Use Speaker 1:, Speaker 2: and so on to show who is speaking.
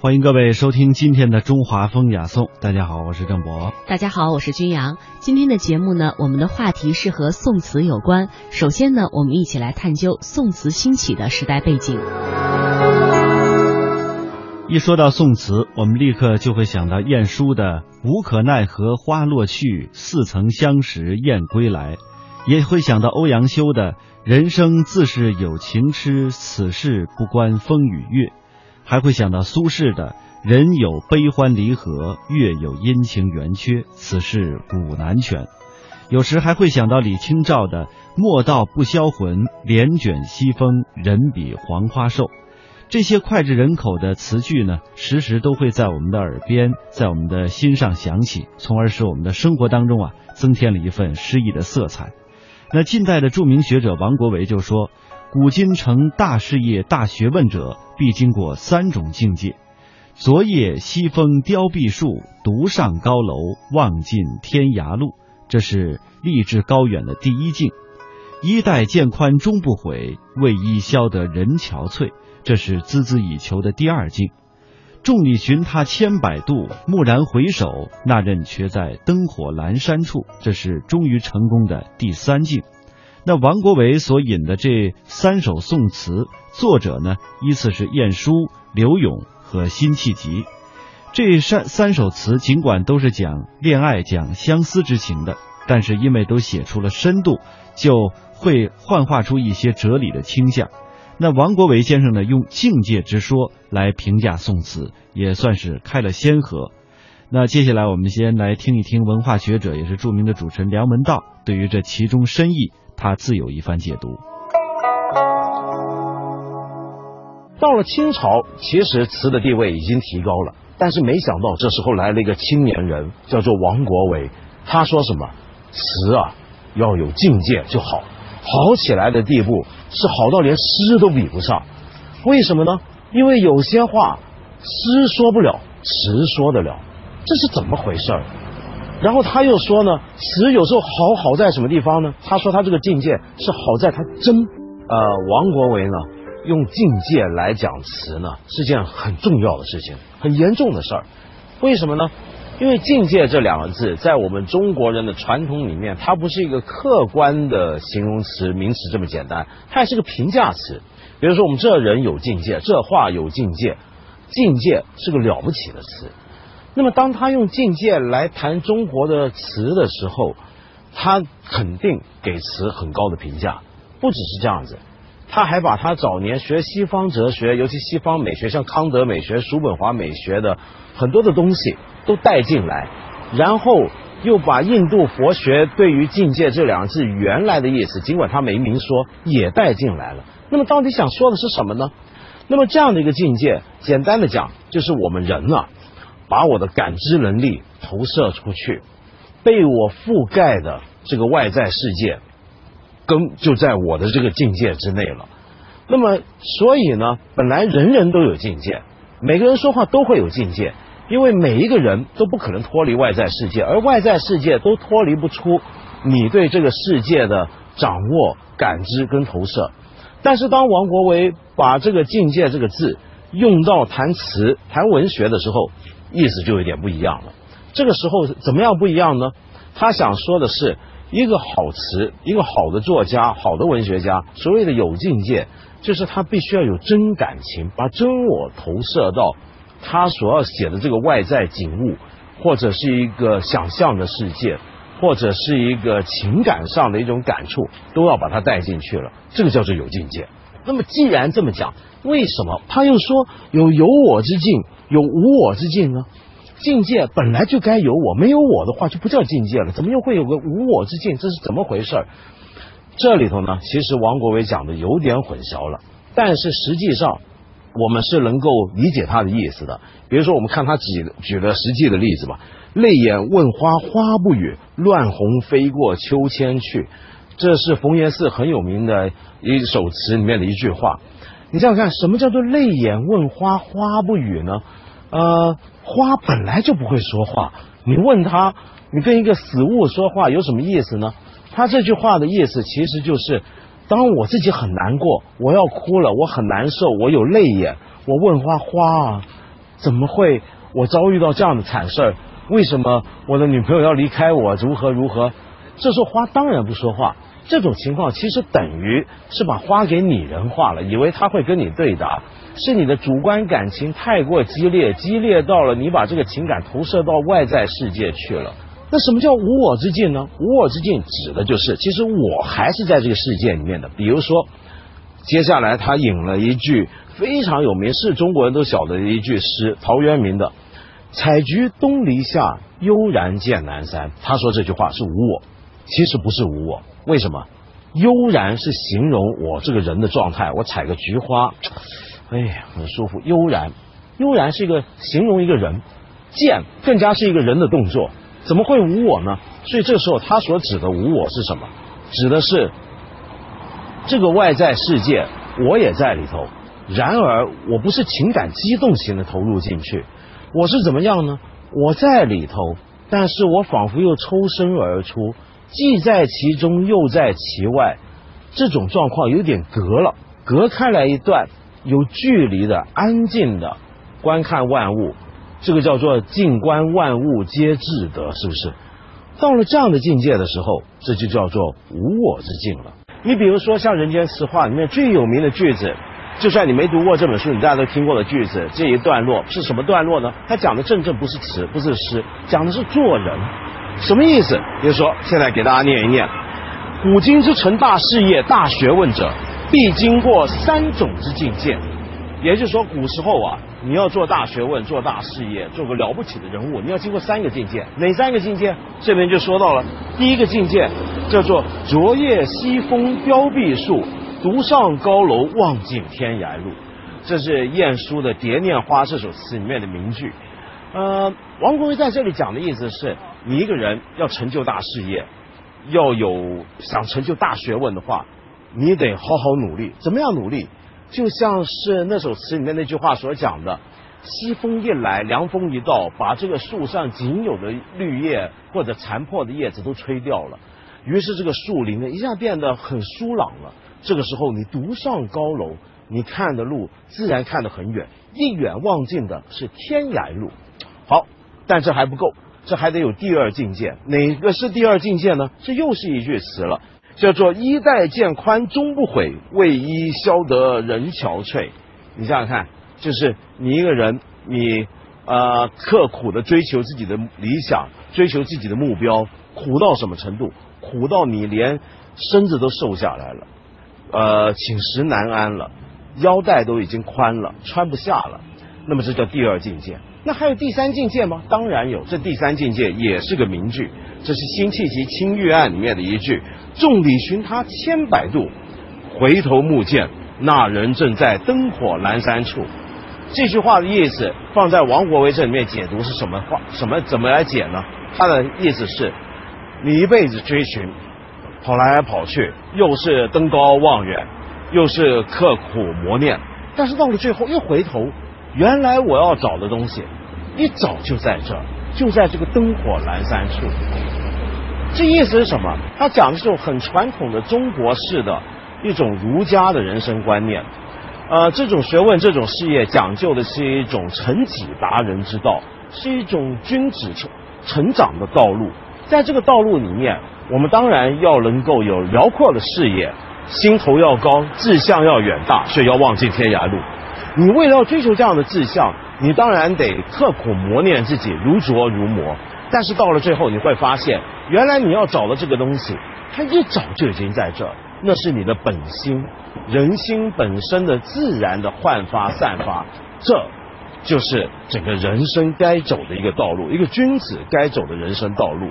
Speaker 1: 欢迎各位收听今天的中华风雅颂。大家好，我是郑博。
Speaker 2: 大家好，我是君阳。今天的节目呢，我们的话题是和宋词有关。首先呢，我们一起来探究宋词兴起的时代背景。
Speaker 1: 一说到宋词，我们立刻就会想到晏殊的“无可奈何花落去，似曾相识燕归来”，也会想到欧阳修的“人生自是有情痴，此事不关风与月”。还会想到苏轼的“人有悲欢离合，月有阴晴圆缺，此事古难全”。有时还会想到李清照的“莫道不销魂，帘卷西风，人比黄花瘦”。这些脍炙人口的词句呢，时时都会在我们的耳边，在我们的心上响起，从而使我们的生活当中啊，增添了一份诗意的色彩。那近代的著名学者王国维就说。古今成大事业、大学问者，必经过三种境界：昨夜西风凋碧树，独上高楼，望尽天涯路。这是立志高远的第一境。衣带渐宽终不悔，为伊消得人憔悴。这是孜孜以求的第二境。众里寻他千百度，蓦然回首，那人却在灯火阑珊处。这是终于成功的第三境。那王国维所引的这三首宋词，作者呢依次是晏殊、柳永和辛弃疾。这三三首词尽管都是讲恋爱、讲相思之情的，但是因为都写出了深度，就会幻化出一些哲理的倾向。那王国维先生呢，用境界之说来评价宋词，也算是开了先河。那接下来我们先来听一听文化学者，也是著名的主持人梁文道对于这其中深意。他自有一番解读。
Speaker 3: 到了清朝，其实词的地位已经提高了，但是没想到这时候来了一个青年人，叫做王国维。他说什么？词啊，要有境界就好，好起来的地步是好到连诗都比不上。为什么呢？因为有些话诗说不了，词说得了，这是怎么回事儿？然后他又说呢，词有时候好好在什么地方呢？他说他这个境界是好在他真。呃，王国维呢，用境界来讲词呢，是件很重要的事情，很严重的事儿。为什么呢？因为境界这两个字，在我们中国人的传统里面，它不是一个客观的形容词、名词这么简单，它也是个评价词。比如说，我们这人有境界，这话有境界，境界是个了不起的词。那么，当他用境界来谈中国的词的时候，他肯定给词很高的评价。不只是这样子，他还把他早年学西方哲学，尤其西方美学，像康德美学、叔本华美学的很多的东西都带进来，然后又把印度佛学对于境界这两个字原来的意思，尽管他没明说，也带进来了。那么，到底想说的是什么呢？那么，这样的一个境界，简单的讲，就是我们人啊。把我的感知能力投射出去，被我覆盖的这个外在世界，根就在我的这个境界之内了。那么，所以呢，本来人人都有境界，每个人说话都会有境界，因为每一个人都不可能脱离外在世界，而外在世界都脱离不出你对这个世界的掌握、感知跟投射。但是，当王国维把这个境界这个字用到谈词、谈文学的时候，意思就有点不一样了。这个时候怎么样不一样呢？他想说的是，一个好词，一个好的作家，好的文学家，所谓的有境界，就是他必须要有真感情，把真我投射到他所要写的这个外在景物，或者是一个想象的世界，或者是一个情感上的一种感触，都要把它带进去了。这个叫做有境界。那么既然这么讲，为什么他又说有有我之境？有无我之境呢？境界本来就该有我，没有我的话就不叫境界了。怎么又会有个无我之境？这是怎么回事？这里头呢，其实王国维讲的有点混淆了，但是实际上我们是能够理解他的意思的。比如说，我们看他举举的实际的例子吧：“泪眼问花花不语，乱红飞过秋千去。”这是冯延巳很有名的一首词里面的一句话。你想想看，什么叫做泪眼问花花不语呢？呃，花本来就不会说话，你问他，你跟一个死物说话有什么意思呢？他这句话的意思其实就是，当我自己很难过，我要哭了，我很难受，我有泪眼，我问花花啊，怎么会我遭遇到这样的惨事儿？为什么我的女朋友要离开我？如何如何？这时候花当然不说话。这种情况其实等于是把花给拟人化了，以为他会跟你对答，是你的主观感情太过激烈，激烈到了你把这个情感投射到外在世界去了。那什么叫无我之境呢？无我之境指的就是，其实我还是在这个世界里面的。比如说，接下来他引了一句非常有名，是中国人都晓得的一句诗，陶渊明的“采菊东篱下，悠然见南山”。他说这句话是无我，其实不是无我。为什么？悠然是形容我这个人的状态。我采个菊花，哎呀，很舒服。悠然，悠然是一个形容一个人，剑更加是一个人的动作。怎么会无我呢？所以这时候他所指的无我是什么？指的是这个外在世界，我也在里头。然而我不是情感激动型的投入进去，我是怎么样呢？我在里头，但是我仿佛又抽身而出，既在其中又在其外。这种状况有点隔了，隔开来一段，有距离的、安静的观看万物。这个叫做静观万物皆至德，是不是？到了这样的境界的时候，这就叫做无我之境了。你比如说像《人间词话》里面最有名的句子，就算你没读过这本书，你大家都听过的句子，这一段落是什么段落呢？它讲的正正不是词，不是诗，讲的是做人。什么意思？比如说，现在给大家念一念：古今之成大事业、大学问者，必经过三种之境界。也就是说，古时候啊。你要做大学问、做大事业、做个了不起的人物，你要经过三个境界。哪三个境界？这边就说到了。第一个境界叫做“昨夜西风凋碧树，独上高楼望尽天涯路”。这是晏殊的《蝶恋花》这首词里面的名句。呃，王国维在这里讲的意思是，你一个人要成就大事业，要有想成就大学问的话，你得好好努力。怎么样努力？就像是那首词里面那句话所讲的：“西风一来，凉风一到，把这个树上仅有的绿叶或者残破的叶子都吹掉了。于是这个树林呢，一下变得很疏朗了。这个时候，你独上高楼，你看的路自然看得很远，一眼望尽的是天涯路。好，但这还不够，这还得有第二境界。哪个是第二境界呢？这又是一句词了。”叫做衣带渐宽终不悔，为伊消得人憔悴。你想想看，就是你一个人，你呃刻苦的追求自己的理想，追求自己的目标，苦到什么程度？苦到你连身子都瘦下来了，呃寝食难安了，腰带都已经宽了，穿不下了。那么这叫第二境界。那还有第三境界吗？当然有，这第三境界也是个名句，这是辛弃疾《青玉案》里面的一句。众里寻他千百度，回头目见那人正在灯火阑珊处。这句话的意思放在王国维这里面解读是什么话？什么怎么来解呢？他的意思是，你一辈子追寻，跑来跑去，又是登高望远，又是刻苦磨练，但是到了最后又回头，原来我要找的东西，一找就在这儿，就在这个灯火阑珊处。这意思是什么？他讲的是很传统的中国式的一种儒家的人生观念。呃，这种学问、这种事业讲究的是一种成己达人之道，是一种君子成成长的道路。在这个道路里面，我们当然要能够有辽阔的视野，心头要高，志向要远大，所以要望尽天涯路。你为了要追求这样的志向，你当然得刻苦磨练自己，如琢如磨。但是到了最后，你会发现，原来你要找的这个东西，它一早就已经在这儿，那是你的本心，人心本身的自然的焕发散发，这就是整个人生该走的一个道路，一个君子该走的人生道路。